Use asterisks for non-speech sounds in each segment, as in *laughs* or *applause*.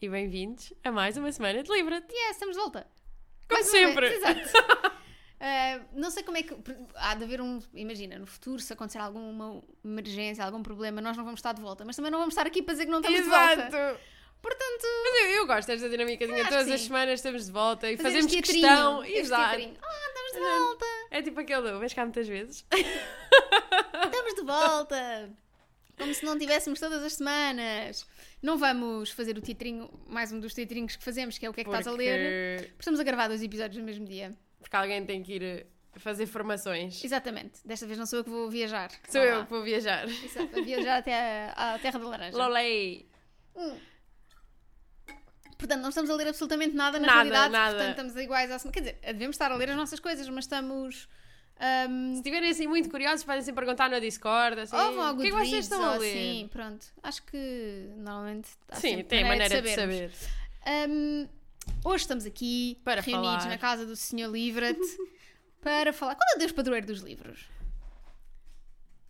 E bem-vindos a mais uma semana de Livra-te. Yes, estamos de volta. Como Mais sempre. Exato. Eh, *laughs* não sei como é que. Há de haver um. Imagina, no futuro, se acontecer alguma emergência, algum problema, nós não vamos estar de volta. Mas também não vamos estar aqui para dizer que não estamos de volta. Portanto, Mas eu, eu gosto desta dinamicazinha. Acho Todas que as sim. semanas estamos de volta e fazemos fazemos questão. Exato. Ah, estamos de volta. É tipo aquele do vens cá muitas vezes. Estamos de volta. *laughs* Como se não tivéssemos todas as semanas. Não vamos fazer o teatrinho, mais um dos teatrinhos que fazemos, que é o que é que estás a ler. Porque- Porque estamos a gravar dois episódios no mesmo dia. Porque alguém tem que ir eh, fazer formações. Exatamente. Desta vez não sou eu que vou viajar. Sou Vá eu que vou viajar. Exato, vou viajar até à, à Terra da Laranja. Lolei. Hum. Portanto, não estamos a ler absolutamente nada na Nada, realidade. nada. Portanto, estamos iguais à semana. Quer dizer, devemos estar a ler as nossas coisas, mas estamos. Ahm, Se estiverem assim muito curiosos, podem sempre perguntar no Discord. Assim, ou vão ao o que é que vocês estão a ler? Assim, pronto. Acho que normalmente há Sim, tem maneira de saber. Ahm, hoje estamos aqui Para reunidos falar. na casa do Sr. Livret *laughs* para falar. Qual é o Deus padroeiro dos livros?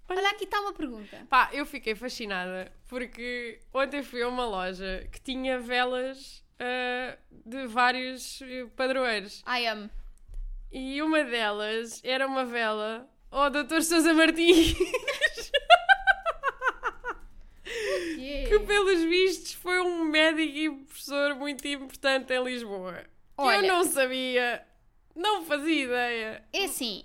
Olha, aqui está uma pergunta. Pá, eu fiquei fascinada porque ontem fui a uma loja que tinha velas ah, de vários padroeiros I am. E uma delas era uma vela ao Dr. Sousa Martins, que pelos vistos foi um médico e professor muito importante em Lisboa. Olha. Eu não sabia, não fazia ideia. É assim,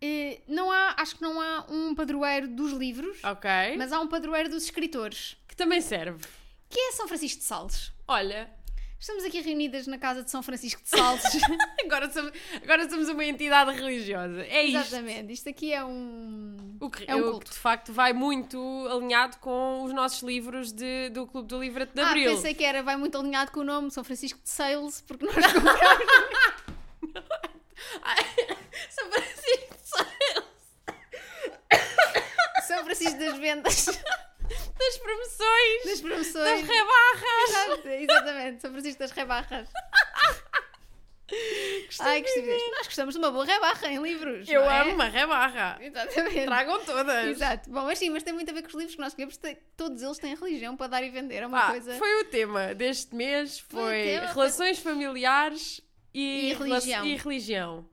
eh, não há, acho que não há um padroeiro dos livros, mas há um padroeiro dos escritores, que também serve. que é São Francisco de Sales. Olha, Estamos aqui reunidas na casa de São Francisco de Sales. *laughs* agora somos, agora somos uma entidade religiosa. É isto. Exatamente, isto aqui é um. O que, É um o culto. que de facto vai muito alinhado com os nossos livros de- do Clube do Livro de Ah, Abril. pensei que era, vai muito alinhado com o nome São Francisco de Sales, porque nós *laughs* compramos. São Francisco de Sales. *laughs* São Francisco das Vendas, das promoções, das das promoções. rebarras. Exato, Exatamente, São Francisco das Rebarras. *laughs* Ai, que. Nós gostamos de uma boa rebarra em livros. Eu é? amo uma rebarra. Exatamente. Tragam todas. Exato. Bom, mas sim, mas tem muito a ver com os livros que nós tem- Todos eles têm religião para dar e vender. É uma Pá, coisa. Foi o tema deste mês, Foi foi tema, foi- relações familiares e, E religião. e religião.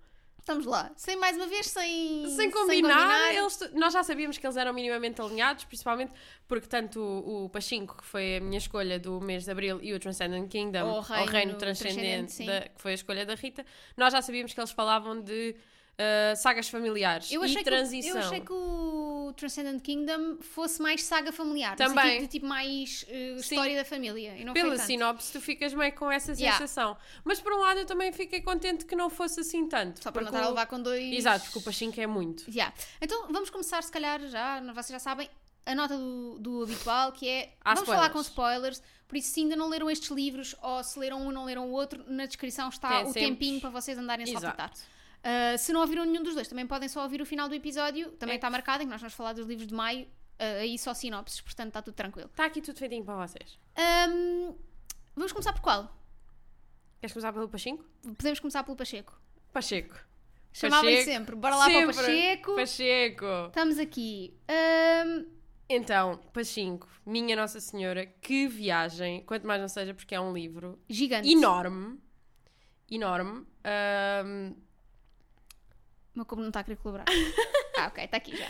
Estamos lá. Sem mais uma vez, sem. Sem combinar, eles, nós já sabíamos que eles eram minimamente alinhados, principalmente porque tanto o, o Pachinko, que foi a minha escolha do mês de Abril, e o Transcendent Kingdom, O Reino Reino Transcendente, Transcendente, da- que foi a escolha da Rita, nós já sabíamos que eles falavam de ah, sagas familiares Eu e achei, que, o- transição. eu achei que o Transcendent Kingdom fosse mais saga familiar. Também. de tipo mais eh, história da família. E não Pela foi tanto. sinopse, tu ficas meio com essa Yeah. sensação. Mas por um lado, eu também fiquei contente que não fosse assim tanto. Só para não estar a o- levar com dois. Exato, porque o Pachinko é muito. Yeah. Então vamos começar, se calhar, já, vocês já sabem, a nota do, do habitual, que é. Há vamos falar com spoilers. spoilers. Por isso, se ainda não leram estes livros, ou se leram um e não leram o outro, na descrição está Tem o sempre. tempinho para vocês andarem a Exato. saltar. Uh, se não ouviram nenhum dos dois, também podem só ouvir o final do episódio. Também É. está marcado em que nós vamos falar dos livros de maio. uh, aí só sinopses, portanto está tudo tranquilo. Está aqui tudo feitinho para vocês. Um, vamos começar por qual? Queres começar pelo Pachinko? Podemos começar pelo Pacheco. Pacheco. Chamava-lhe Pacheco. sempre. Bora lá para o Sempre. Pacheco. Pacheco. Estamos aqui. Um, Então, Pachinko, Minha Nossa Senhora, que viagem, quanto mais não seja porque é um livro gigante. enorme, enorme. O meu como não está a querer colaborar. *laughs* ah, ok, está aqui já.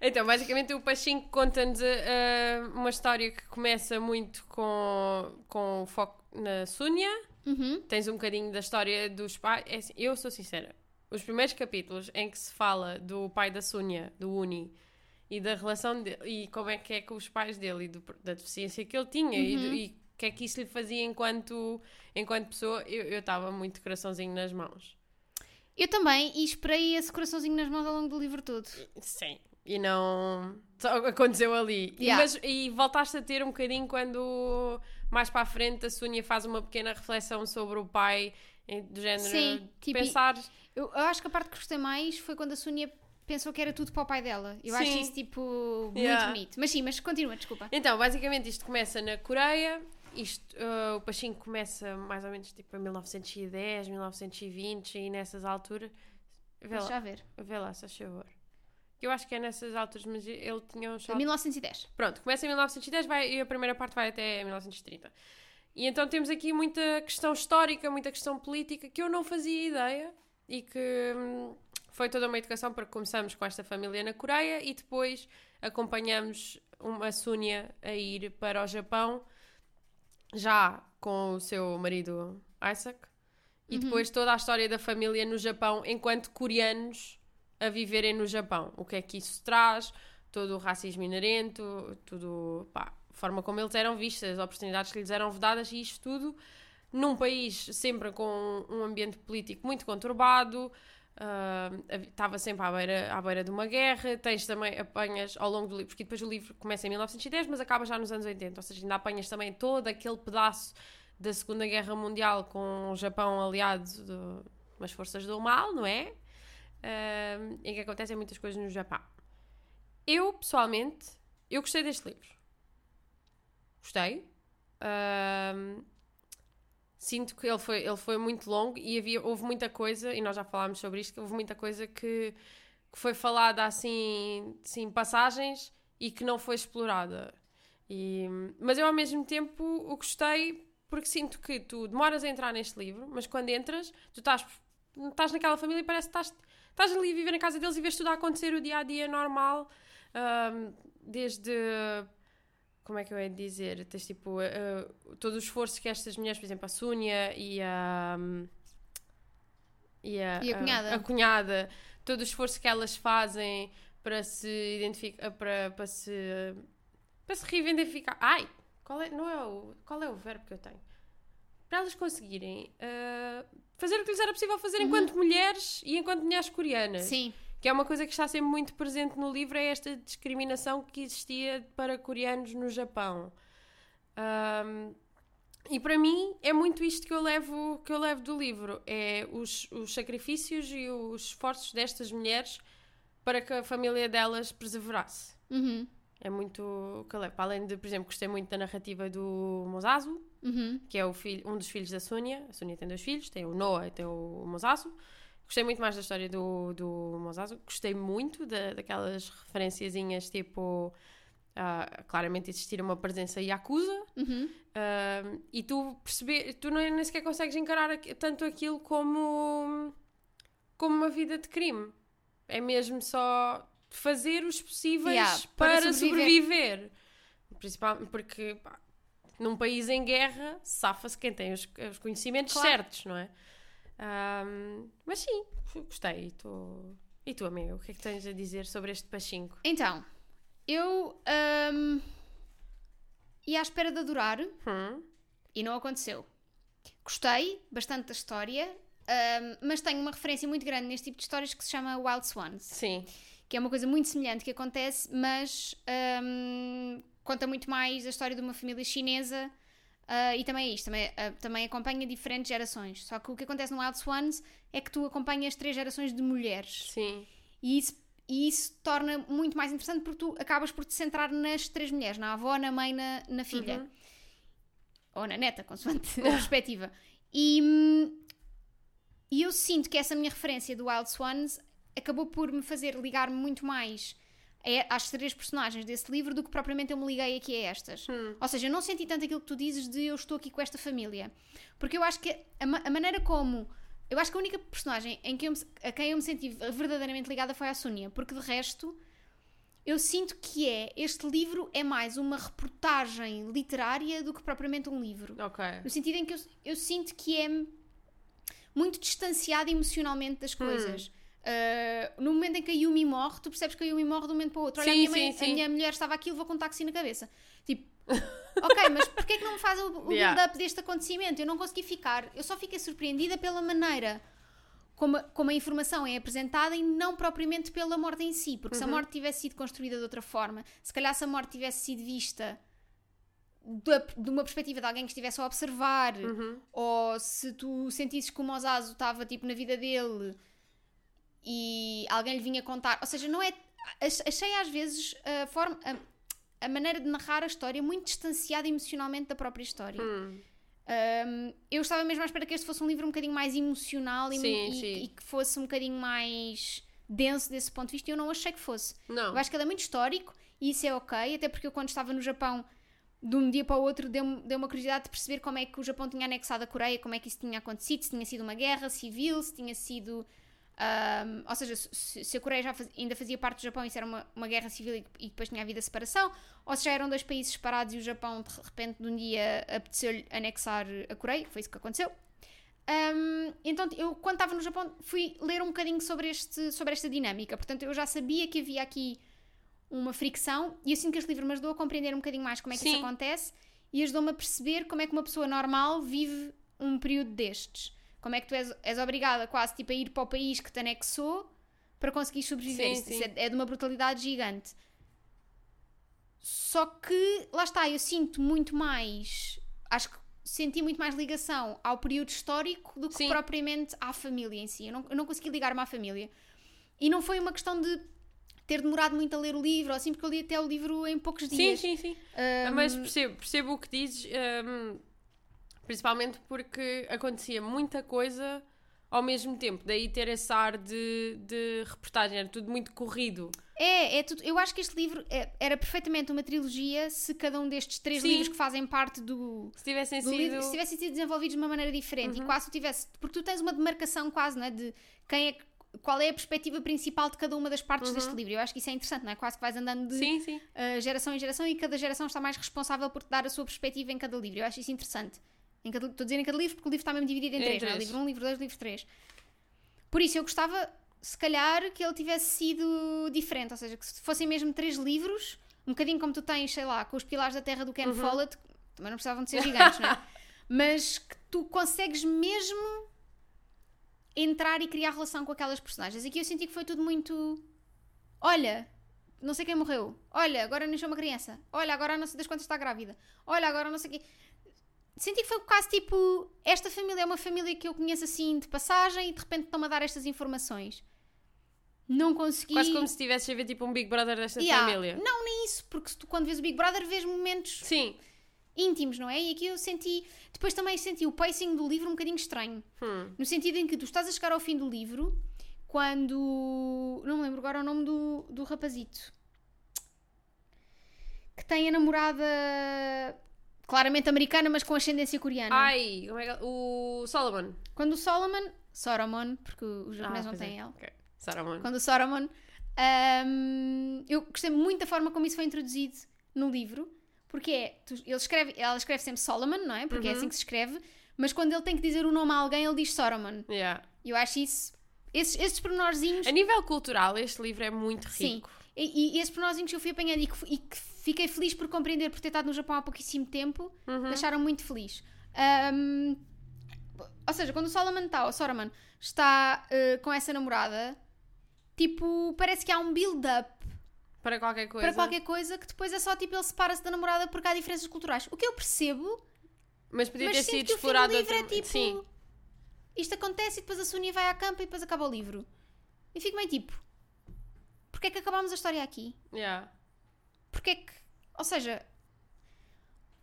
então, basicamente o Pachinko conta-nos ah, uma história que começa muito com, com foco na Súnia, Uhum. tens um bocadinho da história dos pais. É assim, eu sou sincera, os primeiros capítulos em que se fala do pai da Súnia, do Uni, e da relação dele, e como é que é com os pais dele, e do- da deficiência que ele tinha, e, do- e o que é que isso lhe fazia enquanto, enquanto pessoa, eu estava muito coraçãozinho nas mãos. Eu também, e esperei esse coraçãozinho nas mãos ao longo do livro todo. Sim. E não. Só aconteceu ali. E, Yeah. mas, e voltaste a ter um bocadinho quando mais para a frente a Sónia faz uma pequena reflexão sobre o pai, do género. Sim, tipo, pensar. Eu, eu acho que a parte que gostei mais foi quando a Sónia pensou que era tudo para o pai dela. Eu acho Sim. isso, tipo, muito Yeah. bonito. Mas sim, mas continua, desculpa. Então, basicamente, isto começa na Coreia. Isto, uh, o Pachinko começa mais ou menos tipo em 1910, 1920 e nessas alturas. Vê Deixa lá, ver. vê lá, se faz favor. eu acho que é nessas alturas, mas ele tinha um Em 1910. Pronto, começa em 1910 vai, e a primeira parte vai até 1930. E então temos aqui muita questão histórica, muita questão política que eu não fazia ideia e que hum, foi toda uma educação para que começamos com esta família na Coreia e depois acompanhamos uma Súnia a ir para o Japão já com o seu marido Isaac e depois toda a história da família no Japão enquanto coreanos a viverem no Japão. O que é que isso traz? Todo o racismo inerente, tudo, pá, a forma como eles eram vistos, as oportunidades que lhes eram dadas e isto tudo num país sempre com um ambiente político muito conturbado, uh, estava sempre à beira, à beira de uma guerra, tens também, apanhas ao longo do livro, porque depois o livro começa em 1910, mas acaba já nos anos 80, ou seja, ainda apanhas também todo aquele pedaço da Segunda Guerra Mundial com o Japão aliado de umas forças do mal, não é? Uh, em que acontecem muitas coisas no Japão. Eu, pessoalmente, eu gostei deste livro. Gostei. Uh, sinto que ele foi, ele foi muito longo e havia, houve muita coisa, e nós já falámos sobre isto, que houve muita coisa que, que foi falada assim, assim, passagens e que não foi explorada. E, mas eu ao mesmo tempo o gostei porque sinto que tu demoras a entrar neste livro, mas quando entras, tu estás, estás naquela família e parece que estás, estás ali a viver na casa deles e vês tudo a acontecer o dia a dia normal, um, desde como é que eu ia dizer? Tens tipo uh, todo o esforço que estas mulheres, por exemplo, a Súnia e a. Um, e a, e a cunhada. A, a, cunhada, todo o esforço que elas fazem para se identificar, para, para se. para se reivindicar. Ai! Qual é, não é o, qual é o verbo que eu tenho? Para elas conseguirem uh, fazer o que lhes era possível fazer uhum. enquanto mulheres e enquanto mulheres coreanas. Sim. Que é uma coisa que está sempre muito presente no livro, é esta discriminação que existia para coreanos no Japão. Um, e para mim é muito isto que eu levo, que eu levo do livro: é os, os sacrifícios e os esforços destas mulheres para que a família delas perseverasse. Uhum. É muito que eu levo. Além de, por exemplo, gostei muito da narrativa do Mosasu, uhum. que é o filho, um dos filhos da Sônia. A Sônia tem dois filhos, tem o Noah e tem o Mosasu. Gostei muito mais da história do, do Mosasu. Gostei muito da, daquelas referenciazinhas, tipo... Uh, claramente existir uma presença Yakuza uhum. uh, e tu perceber, tu não, nem sequer consegues encarar tanto aquilo como como uma vida de crime é mesmo só fazer os possíveis yeah, para, para, sobreviver, sobreviver. principalmente porque pá, num país em guerra safa-se quem tem os, os conhecimentos claro. certos, não é? Um, mas sim, *laughs* gostei. E tu, e tu, amigo, o que é que tens a dizer sobre este Pachinko? Então, eu um, ia à espera de adorar hum. e não aconteceu. Gostei bastante da história, um, mas tenho uma referência muito grande neste tipo de histórias que se chama Wild Swans. Sim. Que é uma coisa muito semelhante que acontece, mas um, conta muito mais a história de uma família chinesa Uh, e também é isto, também, uh, também acompanha diferentes gerações. Só que o que acontece no Wild Swans é que tu acompanhas três gerações de mulheres. Sim. E isso, e isso torna muito mais interessante porque tu acabas por te centrar nas três mulheres, na avó, na mãe, na, na filha. Uhum. Ou na neta, consoante a *laughs* perspectiva. E, e eu sinto que essa minha referência do Wild Swans acabou por me fazer ligar-me muito mais é às três personagens desse livro do que propriamente eu me liguei aqui a estas. Hum. Ou seja, eu não senti tanto aquilo que tu dizes de eu estou aqui com esta família. Porque eu acho que a, a maneira como. Eu acho que a única personagem em que me, a quem eu me senti verdadeiramente ligada foi a Sónia, porque de resto eu sinto que é. Este livro é mais uma reportagem literária do que propriamente um livro. Ok. No sentido em que eu, eu sinto que é muito distanciado emocionalmente das coisas. Hum. Uh, no momento em que a Yumi morre, tu percebes que a Yumi morre de um momento para o outro. Olha, sim, a, minha mãe, sim, sim. a minha mulher estava aqui e levou com um táxi na cabeça. Tipo, *laughs* ok, mas porquê é que não me faz o, o yeah. build-up deste acontecimento? Eu não consegui ficar, eu só fiquei surpreendida pela maneira como a, como a informação é apresentada e não propriamente pela morte em si. Porque uhum. se a uhum. morte tivesse sido construída de outra forma, se calhar se a morte tivesse sido vista de, uma perspectiva de alguém que estivesse a observar, uhum. ou se tu sentisses que o Mosazo estava tipo na vida dele e alguém lhe vinha contar. Ou seja, não é. Achei às vezes a forma. A, a maneira de narrar a história muito distanciada emocionalmente da própria história. Hum. Um, eu estava mesmo à espera que este fosse um livro um bocadinho mais emocional e, sim, e, sim. e que fosse um bocadinho mais denso desse ponto de vista e eu não achei que fosse. Não. Eu acho que ele é muito histórico e isso é ok, até porque eu quando estava no Japão, de um dia para o outro, deu-me deu uma curiosidade de perceber como é que o Japão tinha anexado a Coreia, como é que isso tinha acontecido, se tinha sido uma guerra civil, se tinha sido. Um, ou seja, se, se a Coreia já faz, ainda fazia parte do Japão e isso era uma, uma guerra civil e, e, depois tinha havido a separação, ou se já eram dois países separados e o Japão de repente de um dia apeteceu-lhe anexar a Coreia, foi isso que aconteceu. Um, então eu quando estava no Japão fui ler um bocadinho sobre, este, sobre esta dinâmica, portanto eu já sabia que havia aqui uma fricção e eu sinto que este livro me ajudou a compreender um bocadinho mais como é que Sim. isso acontece e ajudou-me a perceber como é que uma pessoa normal vive um período destes. Como é que tu és, és obrigada quase tipo, a ir para o país que te anexou para conseguir sobreviver. Sim, sim. É, é de uma brutalidade gigante. Só que, lá está, eu sinto muito mais. Acho que senti muito mais ligação ao período histórico do que sim. propriamente à família em si. Eu não, eu não consegui ligar-me à família. E não foi uma questão de ter demorado muito a ler o livro, assim, porque eu li até o livro em poucos dias. Sim, sim, sim. Um... Mas percebo, percebo o que dizes, um, principalmente porque acontecia muita coisa ao mesmo tempo, daí ter esse ar de, de reportagem, era tudo muito corrido. É, é tudo, eu acho que este livro é, era perfeitamente uma trilogia se cada um destes três Sim. livros que fazem parte do. Se tivessem do sido. Livro, se tivessem sido desenvolvidos de uma maneira diferente uhum. e quase tivesse. Porque tu tens uma demarcação quase, né? De quem é qual é a perspectiva principal de cada uma das partes uhum. deste livro. Eu acho que isso é interessante, não é? Quase que vais andando de sim, sim. Uh, geração em geração e cada geração está mais responsável por te dar a sua perspectiva em cada livro. Eu acho isso interessante. Em cada, estou a dizer em cada livro porque o livro está mesmo dividido em, em três, três. Não é? livro 1, um, livro 2, livro 3. Por isso eu gostava, se calhar, que ele tivesse sido diferente, ou seja, que se fossem mesmo três livros, um bocadinho como tu tens, sei lá, com os pilares da terra do Ken uhum. Follett, também não precisavam de ser gigantes, não é? *laughs* Mas que tu consegues mesmo entrar e criar relação com aquelas personagens. Aqui eu senti que foi tudo muito. Olha, não sei quem morreu. Olha, agora nasceu uma criança. Olha, agora não sei das quantas está grávida. Olha, agora não sei quê. Senti que foi caso tipo: esta família é uma família que eu conheço assim de passagem e de repente estão-me a dar estas informações. Não consegui. Quase como se estivesse a ver tipo um Big Brother desta yeah. família. Não, nem isso, porque tu quando vês o Big Brother vês momentos. Sim íntimos, não é? E aqui eu senti. Depois também senti o pacing do livro um bocadinho estranho. Hum. No sentido em que tu estás a chegar ao fim do livro quando. Não me lembro agora o nome do, do rapazito. Que tem a namorada. Claramente americana, mas com ascendência coreana. Ai, como é que... o Solomon. Quando o Solomon. Solomon, porque os japoneses ah, não têm é. L. Okay. Solomon. Quando o Solomon. Um, eu gostei muito da forma como isso foi introduzido no livro porque é, tu, ele escreve, ela escreve sempre Solomon, não é? Porque uhum. é assim que se escreve, mas quando ele tem que dizer o nome a alguém, ele diz Solomon. Yeah. Eu acho isso. Esses, esses pormenorzinhos. A nível cultural, este livro é muito rico. Sim. E, e esses pormenorzinhos que eu fui apanhando e que, e que, fiquei feliz por compreender por ter estado no Japão há pouquíssimo tempo, uhum. deixaram muito feliz. Um, ou seja, quando o Solomon está, o Solomon está uh, com essa namorada, tipo, parece que há um build-up para qualquer coisa. Para qualquer coisa que depois é só tipo ele separa-se da namorada porque há diferenças culturais. O que eu percebo. Mas podia ter sido explorado. O livro é tipo. Sim. Isto acontece e depois a Sonia vai à campa e depois acaba o livro. E fico meio tipo. Porquê é que acabámos a história aqui? Yeah. Porquê é que. Ou seja.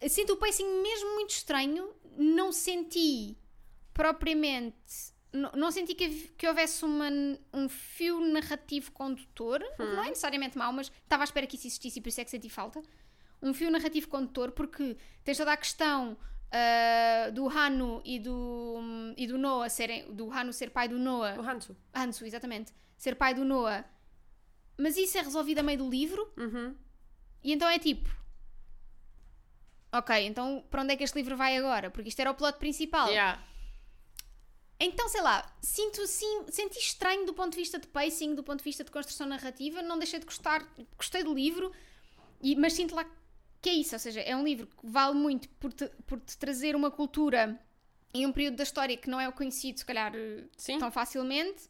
Sinto o pacing mesmo muito estranho. Não senti propriamente não, senti que, que houvesse uma, um fio narrativo condutor, hum. não é necessariamente mau, mas estava à espera que isso existisse e por isso é que senti falta. Um fio narrativo condutor, porque tens toda a questão uh, do Hanu e do, e do Noah serem. do Hanu ser pai do Noah. O Hansu. Hansu, exatamente. Ser pai do Noah. Mas isso é resolvido a meio do livro. Uhum. E então é tipo. Ok, então para onde é que este livro vai agora? Porque isto era o plot principal. Yeah. Então, sei lá, sinto sim, senti estranho do ponto de vista de pacing, do ponto de vista de construção narrativa, não deixei de gostar, gostei do livro, e, mas sinto lá que é isso, ou seja, é um livro que vale muito por te, por te trazer uma cultura em um período da história que não é o conhecido, se calhar, Sim. tão facilmente.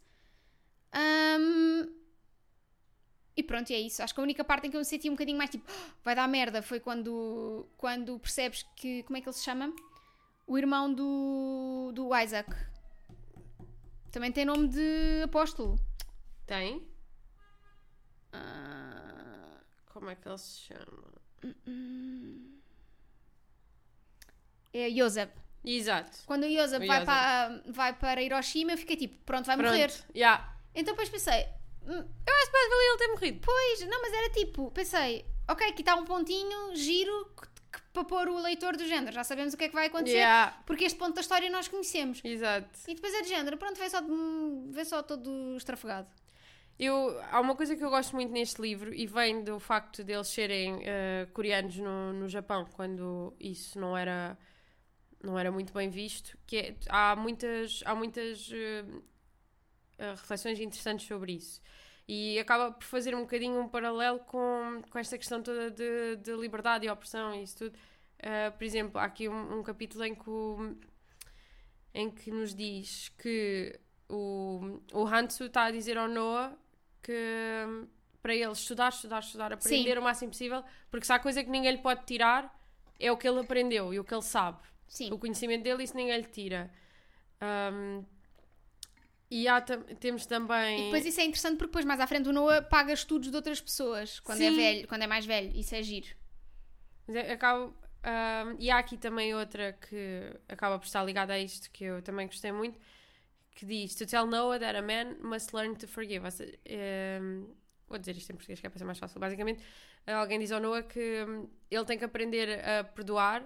Um, e pronto, é isso. Acho que a única parte em que eu me senti um bocadinho mais tipo, oh, vai dar merda, foi quando, quando percebes que. Como é que ele se chama? O irmão do, do Isaac. Também tem nome de apóstolo. Tem? Uh, como é que ele se chama? É Joseph. Exato. Quando o Joseph, vai, Para, vai para Hiroshima, eu fiquei tipo, pronto, vai pronto. morrer. Yeah. Então depois pensei, Eu acho que mais valia ele ter morrido. Pois, não, mas era tipo, pensei, ok, aqui está um pontinho, giro, que, que, para pôr o leitor do género. Já sabemos o que é que vai acontecer, Yeah. porque este ponto da história nós conhecemos. Exato. E depois é de género, pronto, vê só, vê só todo estrafegado. Eu, há uma coisa que eu gosto muito neste livro e vem do facto deles serem eh, coreanos no, no Japão, quando isso não era, não era muito bem visto, que é- há muitas, há muitas eh, reflexões interessantes sobre isso. E acaba por fazer um bocadinho um paralelo com, com esta questão toda de, de liberdade e opressão e isso tudo. Eh, por exemplo, há aqui um, um capítulo em que, o- em que nos diz que o, o Hansu está a dizer ao Noah que hum, para ele estudar, estudar, estudar, aprender Sim. o máximo possível, porque se há coisa que ninguém lhe pode tirar, é o que ele aprendeu e o que ele sabe. Sim. O conhecimento dele, isso ninguém lhe tira. Hum, e há temos também. E depois isso é interessante porque depois mais à frente o Noah paga estudos de outras pessoas quando é Sim. velho, quando é mais velho. Isso é giro. Mas é- acabo, hum, e há aqui também outra que acaba por estar ligada a isto, que eu também gostei muito, que diz: To tell Noah that a man must learn to forgive. Ou seja, hum, vou dizer isto em português que é para ser mais fácil. Basicamente, alguém diz ao Noah que hum, ele tem que aprender a perdoar,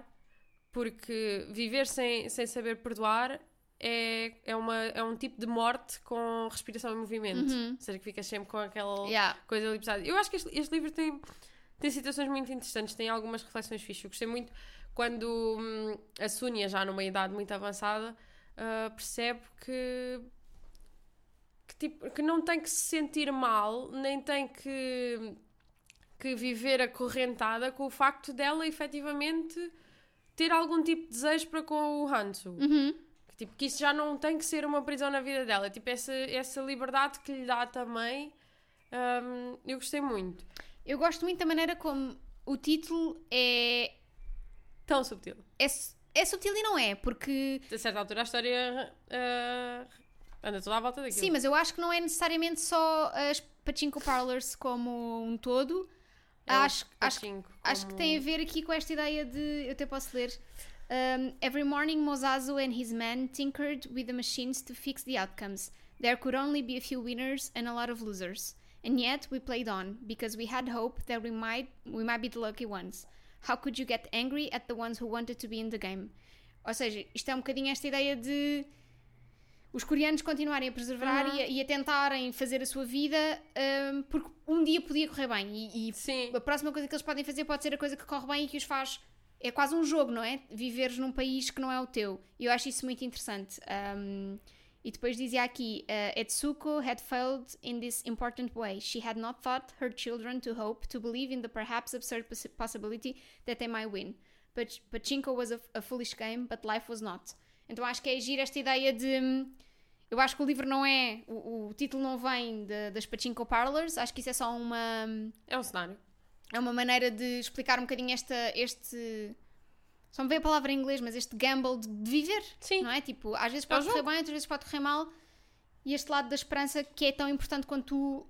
porque viver sem, sem saber perdoar é, é, uma, é um tipo de morte com respiração e movimento. Uhum. Ou seja, que ficas sempre com aquela Yeah. coisa ali pesada. Eu acho que este, este livro tem, tem situações muito interessantes, tem algumas reflexões fixas. Eu gostei muito quando hum, a Súnia, já numa idade muito avançada, ah, percebe que, que, tipo, que não tem que se sentir mal, nem tem que, que viver acorrentada com o facto dela efetivamente ter algum tipo de desejo para com o Hansu. Uhum. Tipo, que isso já não tem que ser uma prisão na vida dela. Tipo, essa, essa liberdade que lhe dá também, hum, eu gostei muito. Eu gosto muito da maneira como o título é, Tão subtil. é, é sutil e não é, porque A certa altura a história ah, anda toda à volta daquilo. sim, mas eu acho que não é necessariamente só as pachinko parlors como um todo. É acho, acho, pachinko acho que como- tem a ver aqui com esta ideia de. Eu até posso ler. Um, every morning, Mozazu and his men tinkered with the machines to fix the outcomes. There could only be a few winners and a lot of losers. And yet we played on because we had hope that we might we might be the lucky ones. How could you get angry at the ones who wanted to be in the game? Ou seja, isto é um bocadinho esta ideia de os coreanos continuarem a preservar Uhum. e, a, e a tentarem fazer a sua vida um, porque um dia podia correr bem e, e a próxima coisa que eles podem fazer pode ser a coisa que corre bem e que os faz. É quase um jogo, não é? Viveres num país que não é o teu. E eu acho isso muito interessante. Um, e depois dizia aqui: uh, Etsuko had failed in this important way. She had not taught her children to hope, to believe in the perhaps absurd possi- possibility that they might win. But Pachinko was a, a foolish game, but life was not. Então acho que é agir esta ideia de. hum, Eu acho que o livro não é. O, o título não vem de- das Pachinko Parlors. Acho que isso é só uma é um cenário. É uma maneira de explicar um bocadinho esta, este. Só me veio a palavra em inglês, mas este gamble de, de viver. Sim. Não é? Tipo, às vezes É pode correr bem, outras vezes pode correr mal. E este lado da esperança que é tão importante quando tu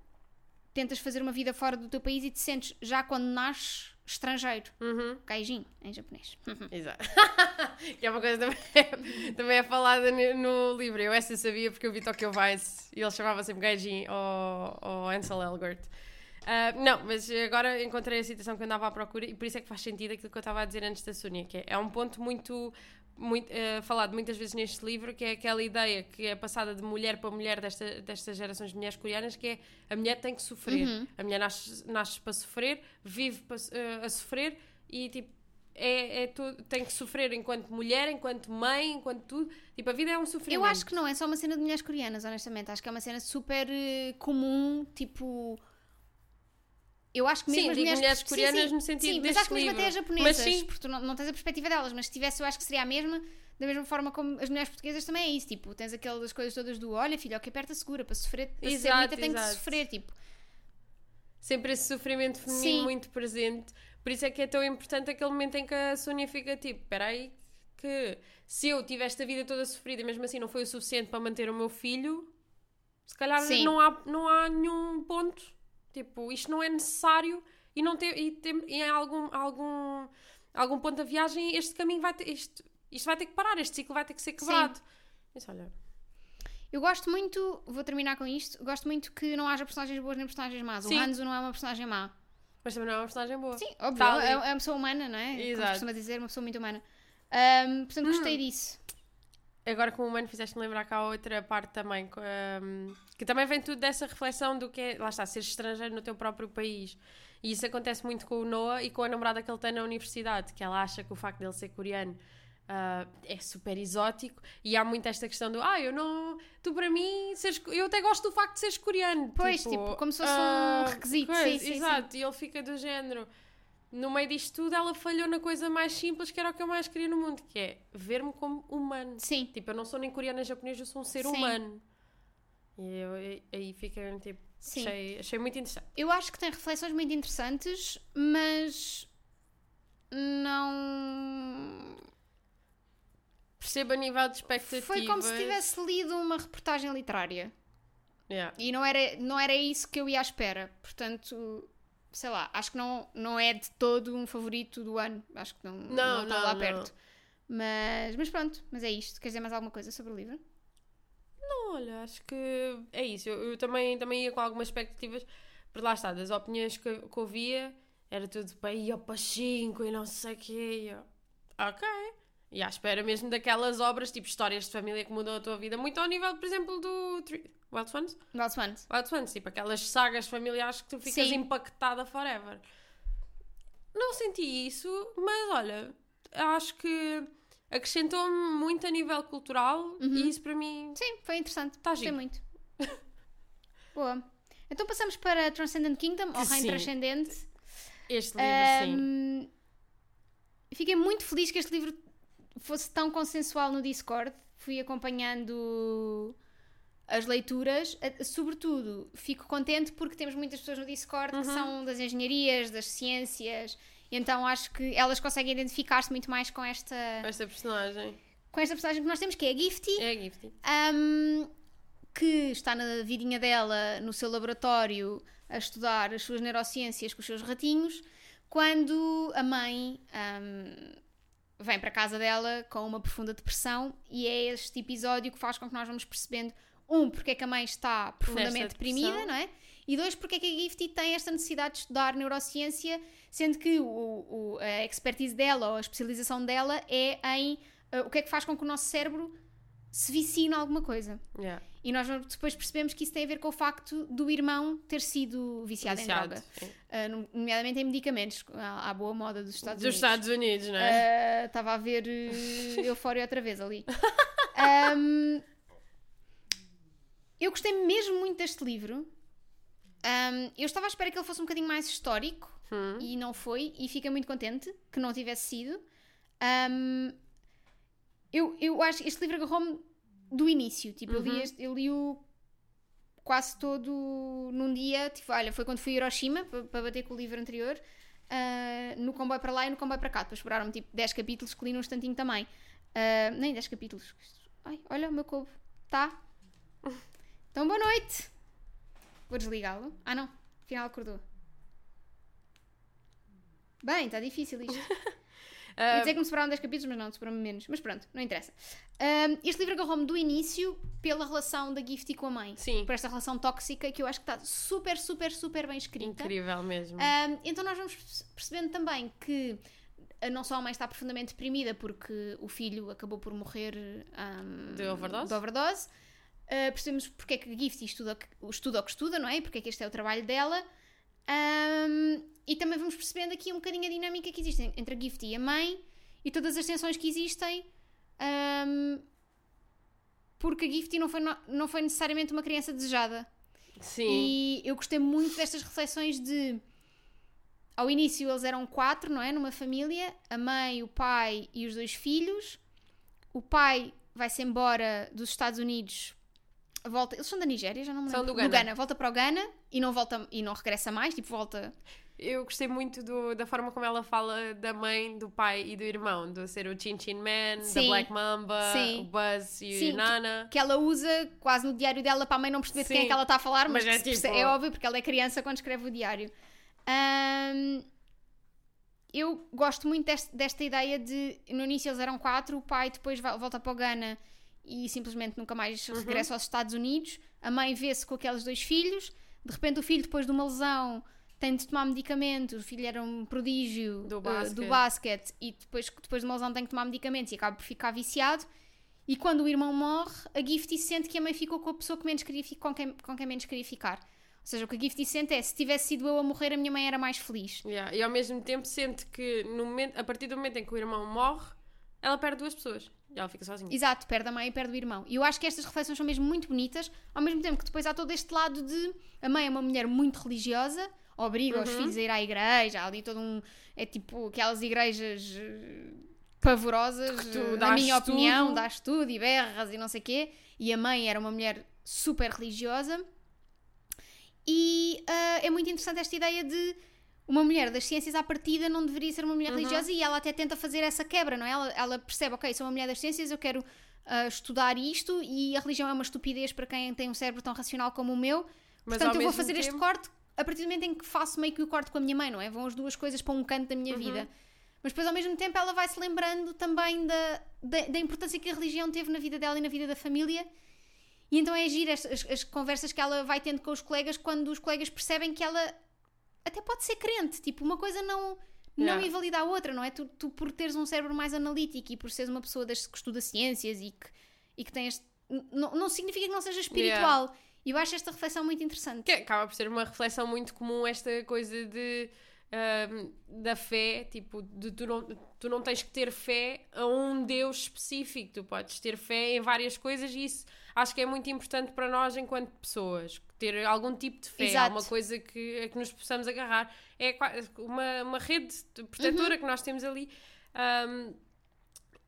tentas fazer uma vida fora do teu país e te sentes já quando nasces estrangeiro. Uhum. Gaijin, em japonês. *laughs* Exato. *laughs* que é uma coisa também, *laughs* também é falada no, no livro. Eu essa sabia porque eu vi Tokyo Vice e ele chamava sempre Gaijin ou, ou Ansel Elgort. Ah, não, mas agora encontrei a citação que eu andava à procura e por isso é que faz sentido aquilo que eu estava a dizer antes da Sónia, que é, é um ponto muito, muito eh, falado muitas vezes neste livro, que é aquela ideia que é passada de mulher para mulher desta, destas gerações de mulheres coreanas, que é a mulher tem que sofrer. Uhum. A mulher nasce, nasce para sofrer, vive para, eh, a sofrer e tipo é, é tudo, tem que sofrer enquanto mulher, enquanto mãe, enquanto tudo. Tipo, a vida é um sofrimento. Eu acho que não é só uma cena de mulheres coreanas, honestamente. Acho que é uma cena super eh, comum, tipo. Eu acho que Sim, mesmo as digo mulheres, mulheres sim, coreanas sim, no sentido sim, mas acho que mesmo até as livro. japonesas, Mas sim. porque tu não, não tens a perspectiva delas, mas se tivesse, eu acho que seria a mesma, da mesma forma como as mulheres portuguesas também é isso, tipo, tens aquelas coisas todas do olha, filho, que aperta segura, para sofrer, para ser Exato, bonita tem que sofrer, tipo, Sempre esse sofrimento feminino Sim. muito presente. Por isso é que é tão importante aquele momento em que a Sónia fica tipo: espera aí, que se eu tive esta vida toda sofrida e mesmo assim não foi o suficiente para manter o meu filho, se calhar Sim. não há, não há nenhum ponto. Tipo, isto não é necessário e, não tem, e, tem, e em algum, algum, algum ponto da viagem este caminho vai ter. Isto, isto vai ter que parar, este ciclo vai ter que ser quebrado. Isso, olha. Eu gosto muito, vou terminar com isto, gosto muito que não haja personagens boas nem personagens más. Sim. O Hanzo não é uma personagem má. Mas também não é uma personagem boa. Sim, óbvio. Tá é, é, uma pessoa humana, não é? Exato. Como costuma dizer, uma pessoa muito humana. Um, portanto, gostei hum. disso. Agora, como humano, fizeste-me lembrar que há outra parte também, um, que também vem tudo dessa reflexão do que é, lá está, ser estrangeiro no teu próprio país. E isso acontece muito com o Noah e com a namorada que ele tem na universidade, que ela acha que o facto dele ser coreano Uh, é super exótico e há muito esta questão do ah, eu não. Tu para mim, seres, eu até gosto do facto de seres coreano. Pois, tipo, tipo como se fosse uh, um requisito. Coisa, sim, sim, exato, sim. e ele fica do género. No meio disto tudo, ela falhou na coisa mais simples que era o que eu mais queria no mundo, que é ver-me como humano. Sim. Tipo, eu não sou nem coreana nem japonesa, eu sou um ser humano. E eu, aí fica tipo. Achei, achei muito interessante. Eu acho que tem reflexões muito interessantes, mas não Percebo a nível de expectativas. Foi como se tivesse lido uma reportagem literária. Yeah. E não era, não era isso que eu ia à espera. Portanto, sei lá, acho que não, não é de todo um favorito do ano. Acho que não, não, não está lá não. perto. Mas, mas pronto, mas é isto. Queres dizer mais alguma coisa sobre o livro? Não, olha, acho que é isso. Eu, eu também, também ia com algumas expectativas, por lá está, das opiniões que, que ouvia, era tudo para ir ao 5 e não sei o quê. Ok. E à espera mesmo daquelas obras, tipo histórias de família que mudam a tua vida, muito ao nível, por exemplo, do Wild Swans? Wild Swans. Wild Swans, tipo aquelas sagas familiares que tu ficas Sim. impactada forever. Não senti isso, mas olha, acho que acrescentou-me muito a nível cultural uhum. e isso para mim. Sim, foi interessante. Tá Gostei muito. *laughs* Boa. Então passamos para Transcendent Kingdom, ou Reino Transcendente. Este livro, um, sim. Fiquei muito feliz que este livro fosse tão consensual no Discord. Fui acompanhando as leituras. Sobretudo, fico contente porque temos muitas pessoas no Discord uhum. que são das engenharias, das ciências, então acho que elas conseguem identificar-se muito mais com esta. Com esta personagem. Com esta personagem que nós temos, que é a Gifty. É a Gifty. Um, que está na vidinha dela, no seu laboratório, a estudar as suas neurociências com os seus ratinhos, quando a mãe um, vem para a casa dela com uma profunda depressão e é este episódio que faz com que nós vamos percebendo um, porque é que a mãe está profundamente deprimida, não é? E dois, porque é que a Gifty tem esta necessidade de estudar neurociência, sendo que o, o, a expertise dela ou a especialização dela é em uh, o que é que faz com que o nosso cérebro se vicie em alguma coisa. Yeah. E nós depois percebemos que isso tem a ver com o facto do irmão ter sido viciado, viciado em droga. Uh, nomeadamente em medicamentos, à, à, boa moda dos Estados dos Unidos. Dos Estados Unidos, não é? Estava uh, a ver uh, Eufória outra vez ali. *laughs* um, eu gostei mesmo muito deste livro. Um, eu estava à espera que ele fosse um bocadinho mais histórico hum. e não foi, e fiquei muito contente que não tivesse sido. Um, eu, eu acho que este livro agarrou-me do início. Tipo, uhum. eu, li uhum. este, eu li o quase todo num dia. Tipo, olha, foi quando fui a Hiroshima para bater com o livro anterior. Uh, no comboio para lá e no comboio para cá. Depois esperaram-me tipo 10 capítulos que li num instantinho também. Uh, nem 10 capítulos. Ai, olha o meu couve. Tá? *laughs* Então, boa noite. Vou desligá-lo. Ah, não. Afinal, acordou. Bem, está difícil isto. *laughs* Uh, Ia dizer que me separaram 10 capítulos, mas não, separaram menos. Mas pronto, não interessa. Um, este livro agarrou-me do início pela relação da Gifty com a mãe. Sim. Por esta relação tóxica que eu acho que está super, super, super bem escrita. Incrível mesmo. Um, então nós vamos percebendo também que não só a mãe está profundamente deprimida porque o filho acabou por morrer um, de overdose. De overdose. Uh, percebemos porque é que a Gifty estuda, estuda o que estuda, não é? Porque é que este é o trabalho dela. Um, e também vamos percebendo aqui um bocadinho a dinâmica que existe entre a Gift e a mãe e todas as tensões que existem. Um, porque a Gift não foi, não foi necessariamente uma criança desejada. Sim. E eu gostei muito destas reflexões de. Ao início eles eram quatro, não é? Numa família: a mãe, o pai e os dois filhos. O pai vai-se embora dos Estados Unidos volta. Eles são da Nigéria, já não me lembro. São do Ghana. do Ghana. Volta para o Ghana e não volta e não regressa mais, tipo, volta. Eu gostei muito do, da forma como ela fala da mãe, do pai e do irmão, do ser o Chin Chin Man, Sim. da Black Mamba, Sim. o Buzz e Sim, o Nana. Que, que, ela usa quase no diário dela para a mãe não perceber de quem é que ela está a falar, mas, mas é, tipo... é óbvio porque ela é criança quando escreve o diário. Um, eu gosto muito deste, desta ideia de no início eles eram quatro, o pai depois volta para o Ghana e simplesmente nunca mais uhum. regressa aos Estados Unidos. A mãe vê-se com aqueles dois filhos. De repente, o filho, depois de uma lesão, tem de tomar medicamentos. O filho era um prodígio do, do basquete e depois, depois de uma lesão tem que tomar medicamentos e acaba por ficar viciado. E quando o irmão morre, a Gifty sente que a mãe ficou com a pessoa que menos queria, com, quem, com quem menos queria ficar. Ou seja, o que a Gifty sente é se tivesse sido eu a morrer, a minha mãe era mais feliz. Yeah. E ao mesmo tempo sente que no momento, a partir do momento em que o irmão morre, ela perde duas pessoas. Ela fica sozinha. Exato, perde a mãe e perde o irmão. E eu acho que estas reflexões são mesmo muito bonitas, ao mesmo tempo que depois há todo este lado de a mãe é uma mulher muito religiosa, obriga uhum. os filhos a ir à igreja, há ali todo um. É tipo aquelas igrejas eh, pavorosas, eh, na minha tudo. opinião, dás tudo e berras e não sei o quê. E a mãe era uma mulher super religiosa. E uh, é muito interessante esta ideia de uma mulher das ciências à partida não deveria ser uma mulher uhum. religiosa e ela até tenta fazer essa quebra, não é? Ela, ela percebe, ok, sou uma mulher das ciências, eu quero uh, estudar isto e a religião é uma estupidez para quem tem um cérebro tão racional como o meu. Mas Portanto, eu vou fazer tempo... este corte a partir do momento em que faço meio que o corte com a minha mãe, não é? Vão as duas coisas para um canto da minha uhum. vida. Mas depois, ao mesmo tempo, ela vai se lembrando também da, da, da, importância que a religião teve na vida dela e na vida da família. E então é agir as, as, as conversas que ela vai tendo com os colegas quando os colegas percebem que ela até pode ser crente, tipo, uma coisa não não yeah. invalida a outra, não é? Tu, tu, por teres um cérebro mais analítico e por seres uma pessoa das, que estuda ciências e que, e que tens. Não, não significa que não seja espiritual. Yeah. E eu acho esta reflexão muito interessante. Que acaba por ser uma reflexão muito comum, esta coisa de. da fé, tipo, de tu não, tu não tens que ter fé a um Deus específico, tu podes ter fé em várias coisas e isso acho que é muito importante para nós enquanto pessoas, ter algum tipo de fé, Exato. alguma coisa que, a que nos possamos agarrar. É uma, uma rede protetora uhum. que nós temos ali. Um,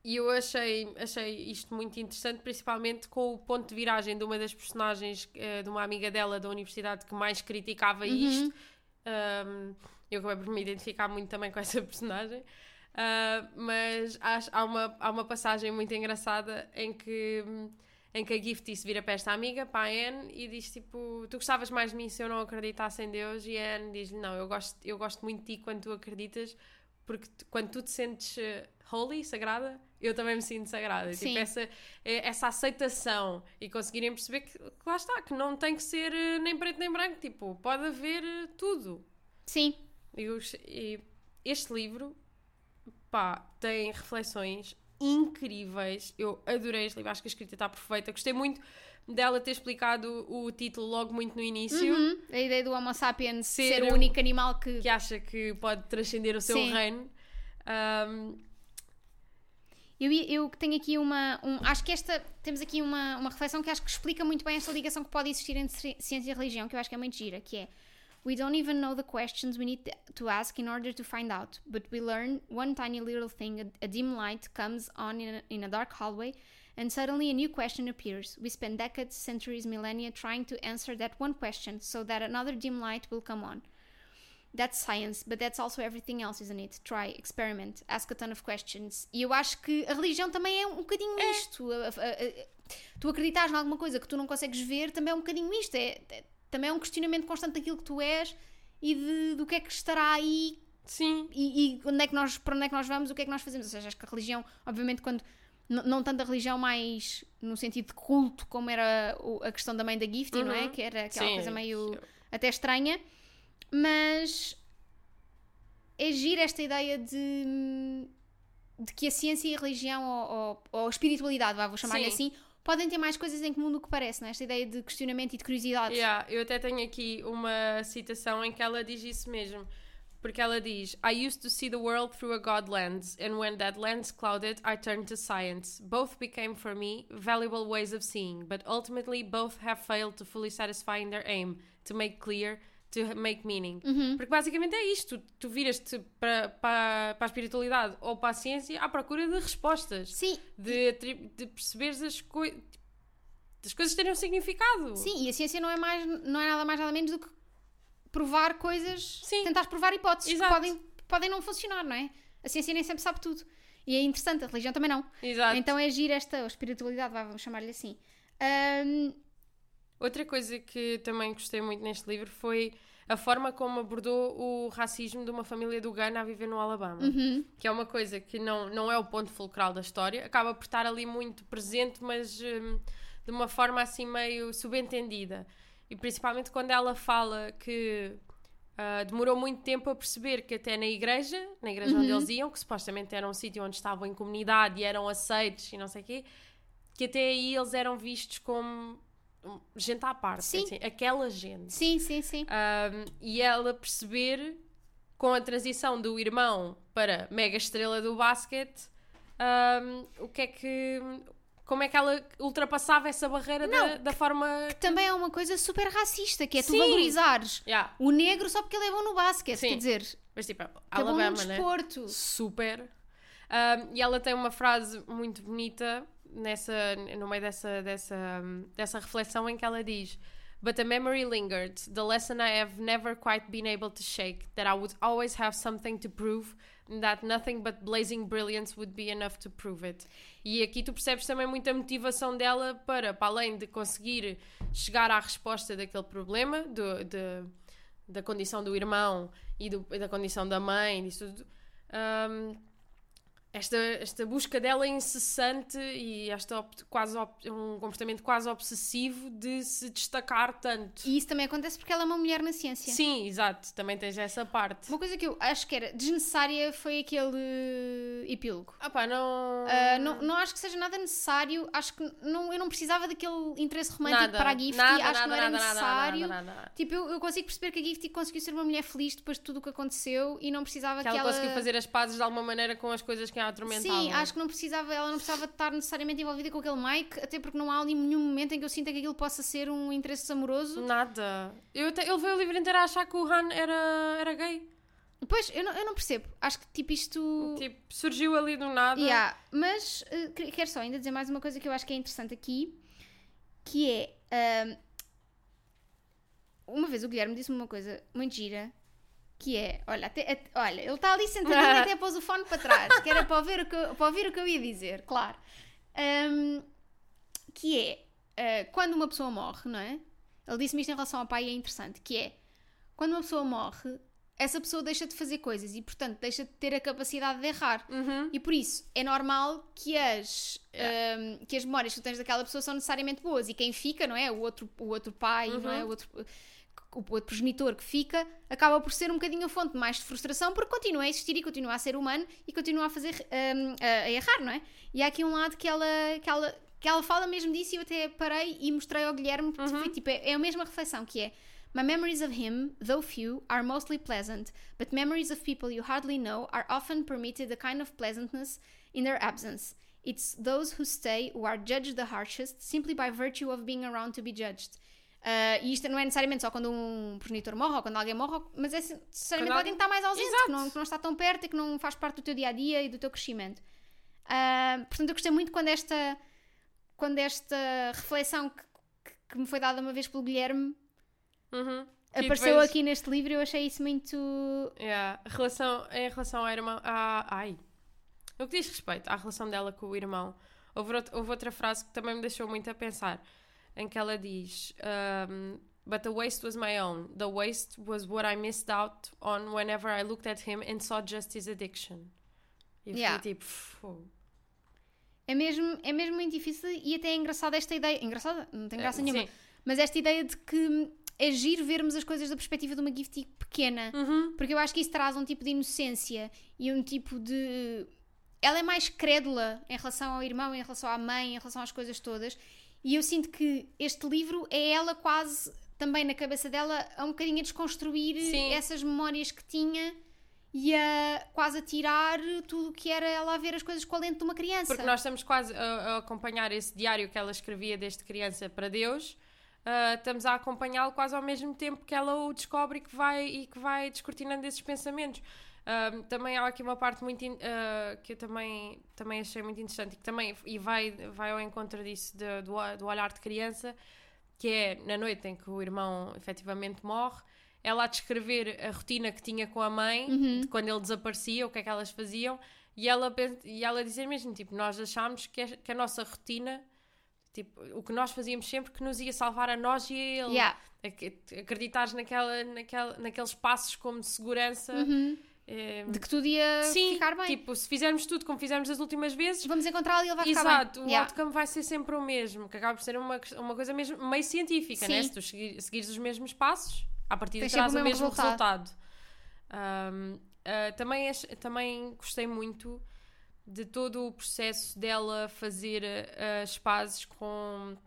e eu achei, achei isto muito interessante, principalmente com o ponto de viragem de uma das personagens, uh, de uma amiga dela da universidade que mais criticava uhum. isto. Um, eu acabei por me identificar muito também com essa *laughs* personagem. Uh, mas há, há, uma, há uma passagem muito engraçada em que em que a Gifty se vira para esta amiga, para a Anne, e diz tipo: Tu gostavas mais de mim se eu não acreditasse em Deus? E a Anne diz-lhe: Não, eu gosto, eu gosto muito de ti quando tu acreditas, porque quando tu te sentes uh, holy, sagrada, eu também me sinto sagrada. Tipo, Sim. Tipo, essa, é, essa aceitação e conseguirem perceber que, que, lá está, que não tem que ser uh, nem preto nem branco, tipo, pode haver uh, tudo. Sim. E, os, e este livro, pá, tem reflexões incríveis. Eu adorei este livro, acho que a escrita está perfeita. Gostei muito dela ter explicado o título logo muito no início. Uhum. A ideia do Homo sapiens ser, ser o único animal que... que acha que pode transcender o seu Sim. reino. Um... Eu, eu tenho aqui uma. Um, acho que esta. Temos aqui uma, uma reflexão que acho que explica muito bem esta ligação que pode existir entre ciência e religião, que eu acho que é muito gira, que é We don't even know the questions we need to ask in order to find out, but we learn one tiny little thing a, a dim light comes on in a, in a dark hallway, and suddenly a new question appears. We spend decades, centuries, millennia trying to answer that one question so that another dim light will come on. That's science, but that's also everything else, isn't it? Try, experiment, ask a ton of questions. E eu acho que a religião também é um bocadinho é. isto. A, a, a, tu acreditas em alguma coisa que tu não consegues ver também é um bocadinho isto. É, é também é um questionamento constante daquilo que tu és e de, do que é que estará aí. Sim. E, e onde é que nós, para onde é que nós vamos, o que é que nós fazemos. Ou seja, acho que a religião, obviamente, quando. Não tanto a religião mais no sentido de culto, como era a questão da mãe da Gifty, uhum. não é? Que era aquela Sim. coisa meio até estranha, mas é giro esta ideia de, de que a ciência e a religião, ou, ou, ou a espiritualidade, vou chamar-lhe assim, podem ter mais coisas em comum do que parece, não é? Esta ideia de questionamento e de curiosidade. Yeah, eu até tenho aqui uma citação em que ela diz isso mesmo. Porque ela diz: I used to see the world through a God lens, and when that lens clouded, I turned to science. Both became for me valuable ways of seeing, but ultimately both have failed to fully satisfy in their aim to make clear to make meaning. Uhum. Porque basicamente é isto: tu, viras-te para, para, para a espiritualidade ou para a ciência à procura de respostas. Sim. De, de perceberes as coisas. As coisas terem um significado. Sim, e a ciência não é, mais, não é nada mais nada menos do que provar coisas, Sim. tentar provar hipóteses Exato. que podem, podem não funcionar, não é? A ciência nem sempre sabe tudo. E é interessante, a religião também não. Exato. Então é agir esta espiritualidade, vamos chamar-lhe assim. Um... Outra coisa que também gostei muito neste livro foi a forma como abordou o racismo de uma família do Ghana a viver no Alabama. Uhum. Que é uma coisa que não, não é o ponto fulcral da história, acaba por estar ali muito presente, mas hum, de uma forma assim meio subentendida. E principalmente quando ela fala que uh, demorou muito tempo a perceber que até na igreja, na igreja Uhum. onde eles iam, que supostamente era um sítio onde estavam em comunidade e eram aceitos e não sei o quê, que até aí eles eram vistos como gente à parte, Sim. assim, aquela gente. Sim, sim, sim. Um, e ela perceber com a transição do irmão para mega estrela do basquete um, o que é que como é que ela ultrapassava essa barreira da, da forma Também é uma coisa super racista, que é tu Sim. valorizares Yeah. o negro só porque ele é bom no basquete. Sim. Quer dizer, mas tipo que é bom Alabama no né desporto. super Um, e ela tem uma frase muito bonita nessa no meio dessa dessa um, dessa reflexão em que ela diz But the memory lingered, the lesson I have never quite been able to shake, that I would always have something to prove, that nothing but blazing brilliance would be enough to prove it. E aqui tu percebes também muita motivação dela para, para além de conseguir chegar à resposta daquele problema, do, de, da condição do irmão e, do- da condição da mãe, disso tudo, hum, esta, esta busca dela incessante e esta quase um comportamento quase obsessivo de se destacar tanto. E isso também acontece porque ela é uma mulher na ciência. Sim, exato, também tens essa parte. Uma coisa que eu acho que era desnecessária foi aquele epílogo. Ah pá, não... Ah, não, não acho que seja nada necessário. Acho que não, eu não precisava daquele interesse romântico nada, para a Gifty. nada, acho nada, que não era necessário. Tipo, eu, eu consigo perceber que a Gifty conseguiu ser uma mulher feliz depois de tudo o que aconteceu e não precisava Que que, ela conseguiu fazer as pazes de alguma maneira com as coisas que a atormentavam. Sim, acho que não precisava, ela não precisava estar necessariamente envolvida com aquele Mike, até porque não há ali nenhum momento em que eu sinta que aquilo possa ser um interesse amoroso. Nada. Eu até, ele veio o livro inteiro a achar que o Han era, era gay. Pois, eu não, eu não percebo. Acho que tipo isto. Tipo, surgiu ali do nada. Yeah, mas que- quero só ainda dizer mais uma coisa que eu acho que é interessante aqui, que é ahm, uma vez o Guilherme disse-me uma coisa muito gira, que é, olha, até, até- olha, ele está ali sentadinho e até *laughs* pôs o fone para trás, que era para ouvir o que, eu- para ouvir o que eu ia dizer, claro. Ahm, que é ah, quando uma pessoa morre, não é? Ele disse-me isto em relação ao pai e é interessante, que é quando uma pessoa morre, essa pessoa deixa de fazer coisas e, portanto, deixa de ter a capacidade de errar. Uhum. E por isso é normal que as, hum, que as memórias que tu tens daquela pessoa são necessariamente boas. E quem fica, não é? O outro, o outro pai, não é? O outro, o outro progenitor que fica, acaba por ser um bocadinho a fonte mais de frustração porque continua a existir e continua a ser humano e continua a fazer hum, a, a errar, não é? E há aqui um lado que ela, que ela, que ela fala mesmo disso e eu até parei e mostrei ao Guilherme que foi, tipo, é, é a mesma reflexão que é My memories of him, though few, are mostly pleasant, but memories of people you hardly know are often permitted a kind of pleasantness in their absence. It's those who stay who are judged the harshest simply by virtue of being around to be judged. Ah, e isto não é necessariamente só quando um progenitor morre ou quando alguém morre, mas é necessariamente Quando alguém que está mais ausente, que não, que não está tão perto e que não faz parte do teu dia a dia e do teu crescimento. Ah, portanto, eu gostei muito quando esta, quando esta reflexão que, que- me foi dada uma vez pelo Guilherme Uhum. Apareceu depois- aqui neste livro eu achei isso muito. Yeah. Relação, em relação à irmã. À, ai. No que diz respeito à relação dela com o irmão, houve, houve outra frase que também me deixou muito a pensar, em que ela diz: um, But the waste was my own. The waste was what I missed out on whenever I looked at him and saw just his addiction. E eu Yeah. tipo. É mesmo, é mesmo muito difícil e até é engraçada esta ideia. Engraçada? Não tem graça Eh, nenhuma. sim. Mas esta ideia de que é giro vermos as coisas da perspectiva de uma gifty pequena. Uhum. Porque eu acho que isso traz um tipo de inocência e um tipo de. Ela é mais crédula em relação ao irmão, em relação à mãe, em relação às coisas todas. E eu sinto que este livro é ela quase, também na cabeça dela, a um bocadinho a desconstruir Sim. essas memórias que tinha e a quase a tirar tudo o que era ela a ver as coisas com a lente de uma criança. Porque nós estamos quase a, a acompanhar esse diário que ela escrevia desde criança para Deus. ah, estamos a acompanhá-lo quase ao mesmo tempo que ela o descobre e que vai, e que vai descortinando esses pensamentos. Ah, também há aqui uma parte muito ah, que eu também, também achei muito interessante e que também e vai, vai ao encontro disso de- do, do olhar de criança, que é na noite em que o irmão efetivamente morre, ela a descrever a rotina que tinha com a mãe, de quando ele desaparecia, o que é que elas faziam, e ela, e ela dizer mesmo, tipo, nós achámos que, a- que a nossa rotina tipo, o que nós fazíamos sempre que nos ia salvar a nós e a ele. Yeah. Acreditares naquela, naquela, naqueles passos como de segurança. Uhum. É... De que tudo ia Sim, ficar bem. tipo, se fizermos tudo como fizemos as últimas vezes, Vamos encontrá-lo e ele vai ficar Exato, bem. o Yeah. outcome vai ser sempre o mesmo, que acaba por ser uma, uma coisa mesmo meio científica, né? Se tu segui- seguires os mesmos passos, a partir de trás o mesmo mesmo resultado. Ahm, ah, também, também gostei muito de todo o processo dela fazer ah, as pazes com,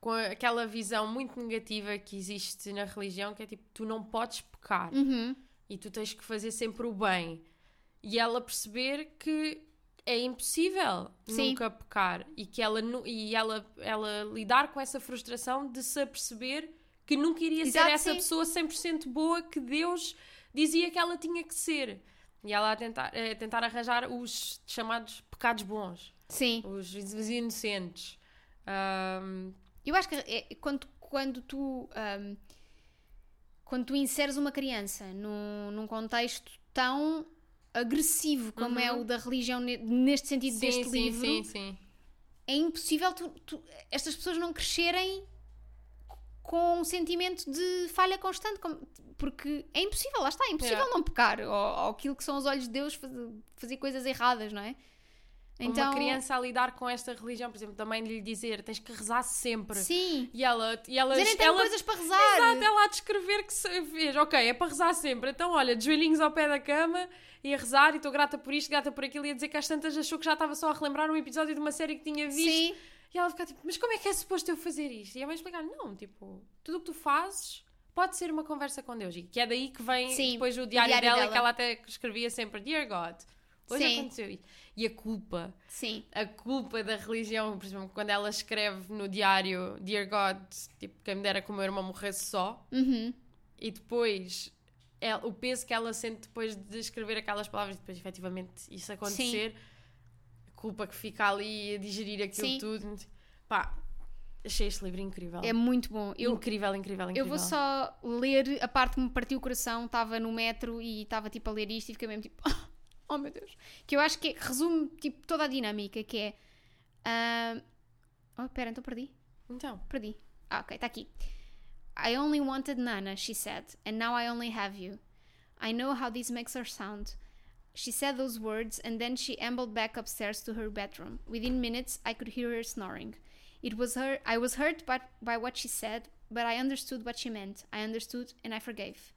com aquela visão muito negativa que existe na religião, que é tipo, tu não podes pecar Uhum. E tu tens que fazer sempre o bem. E ela perceber que é impossível Sim. nunca pecar e que ela e ela, ela lidar com essa frustração de se aperceber que nunca iria Exato, ser essa sim. pessoa 100% boa que Deus dizia que ela tinha que ser. E ela a tentar, a tentar arranjar os chamados pecados bons, Sim. os, inocentes. Ahm, Eu acho que é- quando, quando tu ahm, quando tu inseres uma criança num, num contexto tão agressivo como é o da religião ne- neste sentido Uhum. sim, deste sim, livro, sim, sim. é impossível tu- tu- estas pessoas não crescerem com um sentimento de falha constante, porque é impossível, lá está, é impossível Yeah. não pecar, ou, ou aquilo que são os olhos de Deus fazer, fazer coisas erradas, não é? Então, Uma criança a lidar com esta religião, por exemplo, também lhe dizer tens que rezar sempre. sim, E ela, e ela, dizerem têm ela coisas para rezar. Exato, ela a descrever que se fez, ok, é para rezar sempre. Então, olha, de joelhinhos ao pé da cama e a rezar, e estou grata por isto, grata por aquilo, e a dizer que às tantas achou que já estava só a relembrar um episódio de uma série que tinha visto. Sim, E ela fica tipo, mas como é que é suposto eu fazer isto? E a mãe explicar, não, tipo, tudo o que tu fazes pode ser uma conversa com Deus. E que é daí que vem Sim, depois o o diário, diário dela, dela. que ela até escrevia sempre, Dear God, hoje Sim. aconteceu isto. E a culpa sim, a culpa da religião, por exemplo, quando ela escreve no diário Dear God, tipo, quem me dera que o meu irmão morresse só, uhum. e depois é, o peso que ela sente depois de escrever aquelas palavras, e depois efetivamente isso acontecer, a culpa que fica ali a digerir aquilo Sim. tudo. Pá, achei este livro incrível. é muito bom. Eu, incrível, incrível, incrível. eu vou só ler a parte que me partiu o coração. Estava no metro e estava tipo a ler isto e fiquei mesmo tipo, *laughs* oh meu Deus. Que eu acho que é- resume tipo toda a dinâmica, que é. ah, Oh, pera, então perdi. Então, Perdi. Ah, ok, está aqui. I only wanted Nana, she said, and now I only have you. I know how this makes her sound. She said those words and then she ambled back upstairs to her bedroom. Within minutes, I could hear her snoring. It was her. I was hurt by, by what she said, but I understood what she meant. I understood and I forgave.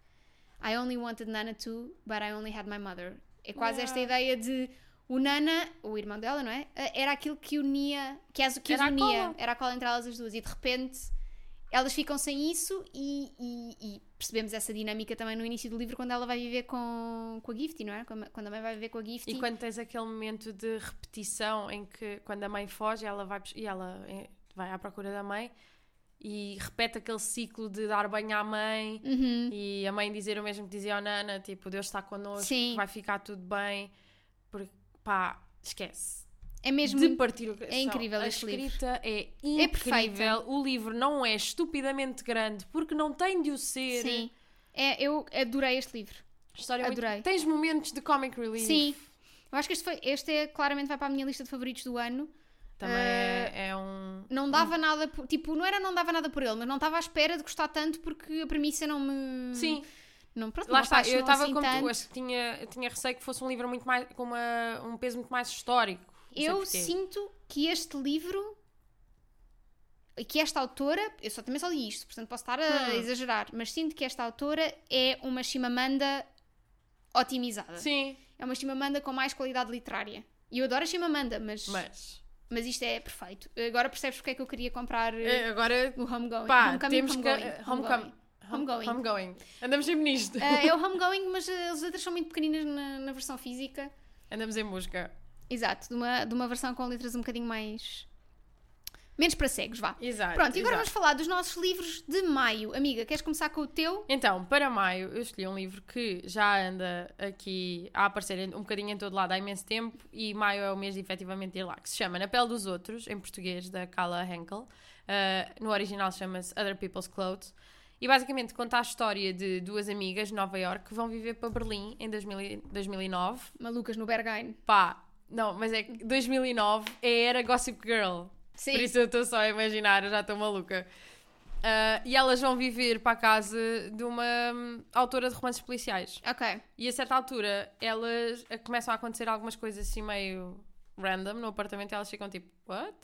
I only wanted Nana too, but I only had my mother. É quase esta Yeah. ideia de o Nana, o irmão dela, não é? Eh, Era aquilo que unia, que as, que Era a unia, cola. era a cola entre elas as duas. E de repente elas ficam sem isso e, e- e percebemos essa dinâmica também no início do livro quando ela vai viver com, com a Gifty, não é? Quando quando a mãe vai viver com a Gifty. E quando tens aquele momento de repetição em que quando a mãe foge, ela vai, e ela eh, vai à procura da mãe e repete aquele ciclo de dar banho à mãe Uhum. e a mãe dizer o mesmo que dizia ao Nana, tipo, Deus está connosco, Sim. vai ficar tudo bem, porque pá, esquece. É mesmo. De coração. é incrível A este livro. escrita é É incrível. perfeita. o livro não é estupidamente grande porque não tem de o ser. Sim. É, eu adorei este livro. A História é muito- Adorei. Tens momentos de comic relief. Sim. Eu acho que este, foi, este é, claramente vai para a minha lista de favoritos do ano. Também Eh, é, é um. Não dava nada, por- tipo, não era não dava nada por ele, mas não estava à espera de gostar tanto porque a premissa não me. Sim, Não, pronto, Lá não está, eu estava assim como tanto. tu, acho que tinha, tinha receio que fosse um livro muito mais, com uma, um peso muito mais histórico. Sei Eu sinto que este livro e que esta autora, eu só também só li isto, portanto posso estar a Hum. exagerar, mas sinto que esta autora é uma Chimamanda otimizada. Sim, É uma Chimamanda com mais qualidade literária. E eu adoro a Chimamanda, mas, mas mas isto é perfeito. Agora percebes porque é que eu queria comprar eh, eh, agora o Homegoing. pá, Homecoming, temos que. Homegoing. Homecoming. Homegoing. Homegoing. Andamos sempre nisto. Eh, é o *laughs* Homegoing, mas eh, as letras são muito pequeninas na, na versão física. Andamos em busca. Exato, de uma, de uma versão com letras um bocadinho mais. Menos para cegos, vá. Exato. Pronto, e agora exato. vamos falar dos nossos livros de maio. Amiga, queres começar com o teu? Então, para maio, eu escolhi um livro que já anda aqui a aparecer um bocadinho em todo lado há imenso tempo e maio é o mês de efetivamente ir lá, que se chama Na Pele dos Outros, em português, da Carla Henkel. Uh, no original chama-se Other People's Clothes. E basicamente conta a história de duas amigas de Nova York que vão viver para Berlim em 2000 e- 2009. Malucas no Berghain. Pá, não, mas é que 2009 é era Gossip Girl. Sim. Por isso eu estou só a imaginar, eu já estou maluca. Uh, e elas vão viver para a casa de uma um, autora de romances policiais. Ok. E a certa altura, elas uh, começam a acontecer algumas coisas assim meio random no apartamento e elas ficam tipo, what?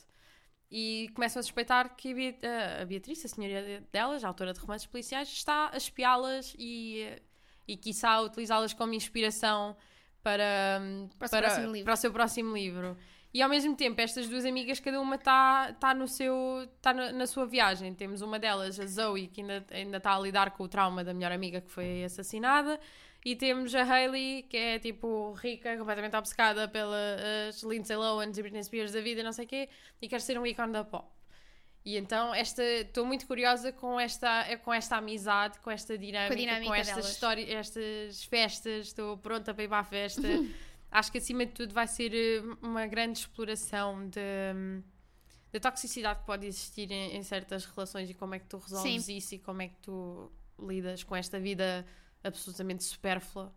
E começam a suspeitar que a, Beat a Beatriz, a senhoria delas, a autora de romances policiais, está a espiá-las e, e quiçá utilizá-las como inspiração para, um, para, para, para o seu próximo livro. E ao mesmo tempo, estas duas amigas, cada uma está tá no seu. está na, na, sua viagem. Temos uma delas, a Zoe, que ainda, ainda está a lidar com o trauma da melhor amiga que foi assassinada. E temos a Hailey, que é tipo rica, completamente obcecada pelas Lindsay Lohan e Britney Spears da vida, não sei o quê, e quer ser um ícone da pop. E então esta estou muito curiosa com esta com esta amizade, com esta dinâmica, com, dinâmica com estas histórias, estas festas, estou pronta para ir para a festa. *laughs* acho que acima de tudo vai ser eh, uma grande exploração de, da toxicidade que pode existir em, em, certas relações e como é que tu resolves Sim. isso e como é que tu lidas com esta vida absolutamente supérflua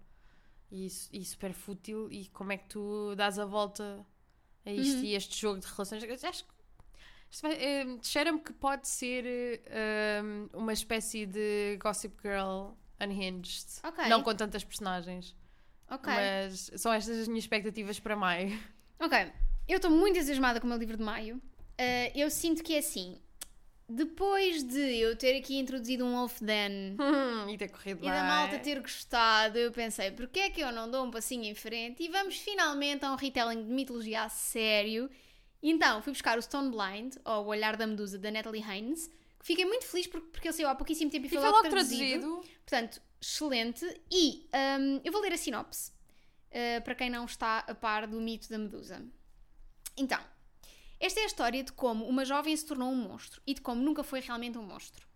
e, e super fútil e como é que tu dás a volta a isto uhum. e este jogo de relações. Acho que é, cheira-me que pode ser um, uma espécie de Gossip Girl unhinged. Okay. Não com tantas personagens. Ok. Mas são estas as minhas expectativas para maio. Ok. Eu estou muito entusiasmada com o meu livro de maio. Uh, eu sinto que é assim. Depois de eu ter aqui introduzido um Wolf Den *laughs* hum, e ter corrido e bem. da malta ter gostado, eu pensei, porquê é que eu não dou um passinho em frente e vamos finalmente a um retelling de mitologia a sério? Então, fui buscar o Stone Blind, ou O Olhar da Medusa, da Natalie Haynes, fiquei muito feliz porque, porque ele saiu há pouquíssimo tempo e foi, logo traduzido. traduzido. Portanto, excelente. E um, eu vou ler a sinopse uh, para quem não está a par do mito da Medusa. Então, esta é a história de como uma jovem se tornou um monstro e de como nunca foi realmente um monstro.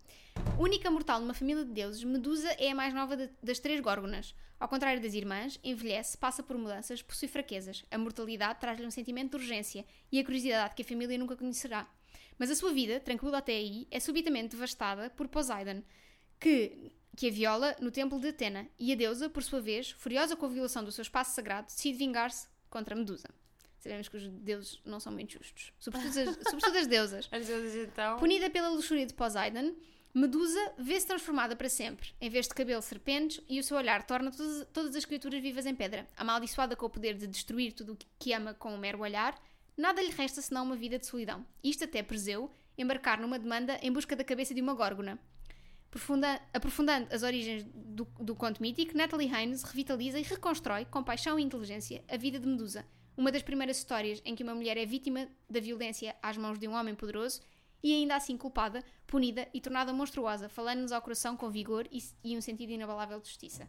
Única mortal numa família de deuses, Medusa é a mais nova de, das três górgonas. Ao contrário das irmãs, envelhece, passa por mudanças, possui fraquezas. A mortalidade traz-lhe um sentimento de urgência e a curiosidade que a família nunca conhecerá. Mas a sua vida, tranquila até aí, é subitamente devastada por Poseidon, que que a viola no templo de Atena, e a deusa, por sua vez, furiosa com a violação do seu espaço sagrado, decide vingar-se contra Medusa. Sabemos que os deuses não são muito justos, sobretudo as, *laughs* sobretudo as deusas. As deusas, então. Punida pela luxúria de Poseidon, Medusa vê-se transformada para sempre. Em vez de cabelo, serpentes, e o seu olhar torna todas, todas as criaturas vivas em pedra. Amaldiçoada com o poder de destruir tudo o que ama com um mero olhar, nada lhe resta senão uma vida de solidão. Isto até Perseu embarcar numa demanda em busca da cabeça de uma górgona. Aprofundando as origens do, do conto mítico, Natalie Haynes revitaliza e reconstrói, com paixão e inteligência, a vida de Medusa, uma das primeiras histórias em que uma mulher é vítima da violência às mãos de um homem poderoso e ainda assim culpada, punida e tornada monstruosa, falando-nos ao coração com vigor e, e, um sentido inabalável de justiça.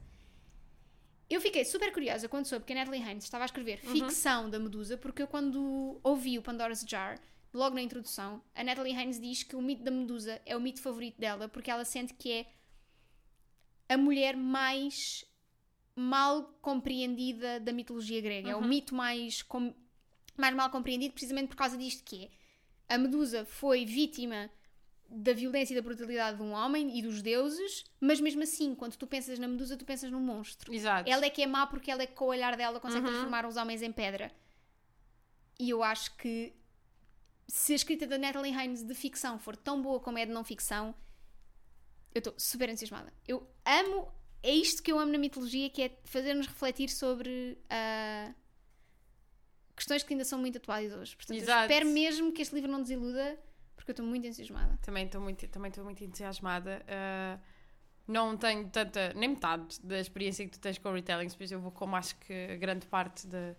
Eu fiquei super curiosa quando soube que a Natalie Haynes estava a escrever uhum. ficção da Medusa, porque eu quando ouvi o Pandora's Jar logo na introdução, a Natalie Haynes diz que o mito da Medusa é o mito favorito dela porque ela sente que é a mulher mais mal compreendida da mitologia grega. Uhum. É o uhum. mito mais, com, mais mal compreendido precisamente por causa disto que é. A Medusa foi vítima da violência e da brutalidade de um homem e dos deuses, mas mesmo assim, quando tu pensas na Medusa, tu pensas num monstro. Exato. Ela é que é má porque ela é que com o olhar dela consegue uhum. transformar os homens em pedra. E eu acho que se a escrita da Natalie Haynes de ficção for tão boa como é de não ficção, eu estou super entusiasmada. Eu amo, é isto que eu amo na mitologia, que é fazer-nos refletir sobre uh, questões que ainda são muito atuais hoje. Portanto, espero mesmo que este livro não desiluda, porque eu estou muito entusiasmada. Também estou muito, também estou muito entusiasmada. Uh, não tenho tanta, nem metade da experiência que tu tens com o retelling, por isso eu vou, como acho que grande parte de,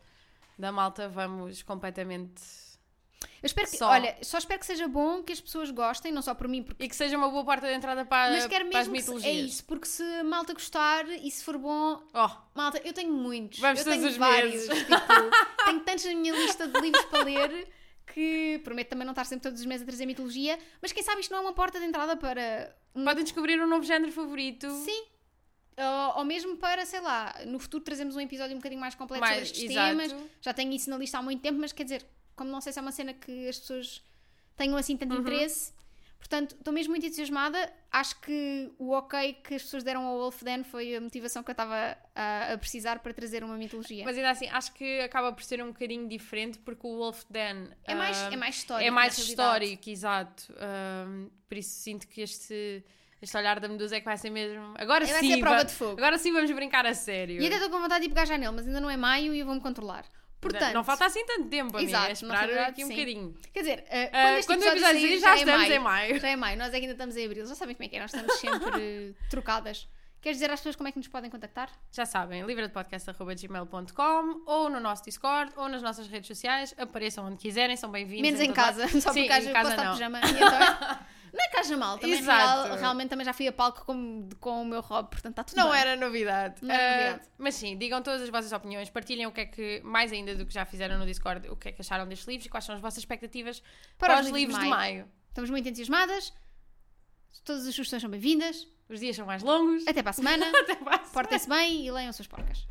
da malta, vamos completamente eu espero que, só. olha, só espero que seja bom, que as pessoas gostem, não só por mim. Porque... E que seja uma boa porta de entrada para, Mas quero mesmo para as mitologias. é isso, porque se malta gostar e se for bom. Oh. Malta, eu tenho muitos. Vamos eu tenho vários. Tipo, tenho tantos na minha lista de livros para ler *laughs* que prometo também não estar sempre todos os meses a trazer mitologia, mas quem sabe isto não é uma porta de entrada para. Podem descobrir um novo género favorito. Sim, ou, ou, mesmo para, sei lá, no futuro trazemos um episódio um bocadinho mais completo mais, sobre estes exato. temas. Já tenho isso na lista há muito tempo, mas quer dizer, como não sei se é uma cena que as pessoas tenham assim tanto uhum. interesse, Portanto, estou mesmo muito entusiasmada. Acho que o ok que as pessoas deram ao Wolf Den foi a motivação que eu estava a, a, precisar para trazer uma mitologia. Mas ainda assim, acho que acaba por ser um bocadinho diferente porque o Wolf Den é mais, uh, é mais histórico. É mais histórico, exato. Uh, por isso sinto que este este olhar da Medusa é que vai ser mesmo. Agora vai sim. Ser prova de fogo. Agora sim vamos brincar a sério. E até estou com vontade de pegar já nele, mas ainda não é maio e eu vou-me controlar. Portanto, não falta assim tanto tempo, a Exato, mim, é esperar aqui um sim. bocadinho. Quer dizer, uh, quando, uh, quando episódio sair, já, já é estamos em maio. Já é maio, nós ainda estamos em abril, já sabem como é que é, nós estamos sempre *laughs* trocadas. Queres dizer às pessoas como é que nos podem contactar? Já sabem, livradepodcast.gmail.com ou no nosso Discord ou nas nossas redes sociais. Apareçam onde quiserem, são bem-vindos. Menos em, em casa, *laughs* só Sim, porque haja casa não. pijama. Então, *laughs* Não é que haja mal, também real, realmente também já fui a palco com, com o meu rob portanto está tudo Não bem. era novidade. Não era uh, novidade. Mas sim, digam todas as vossas opiniões, partilhem o que é que, mais ainda do que já fizeram no Discord, o que é que acharam destes livros e quais são as vossas expectativas para, para os, livros de maio. de maio. Estamos muito entusiasmadas, todas as sugestões são bem-vindas. Os dias são mais longos. Até para a semana. *laughs* Até para a semana. Portem-se bem e leiam suas porcas.